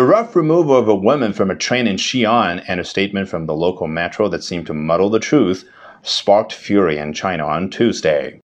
The rough removal of a woman from a train in Xi'an and a statement from the local metro that seemed to muddle the truth sparked fury in China on Tuesday.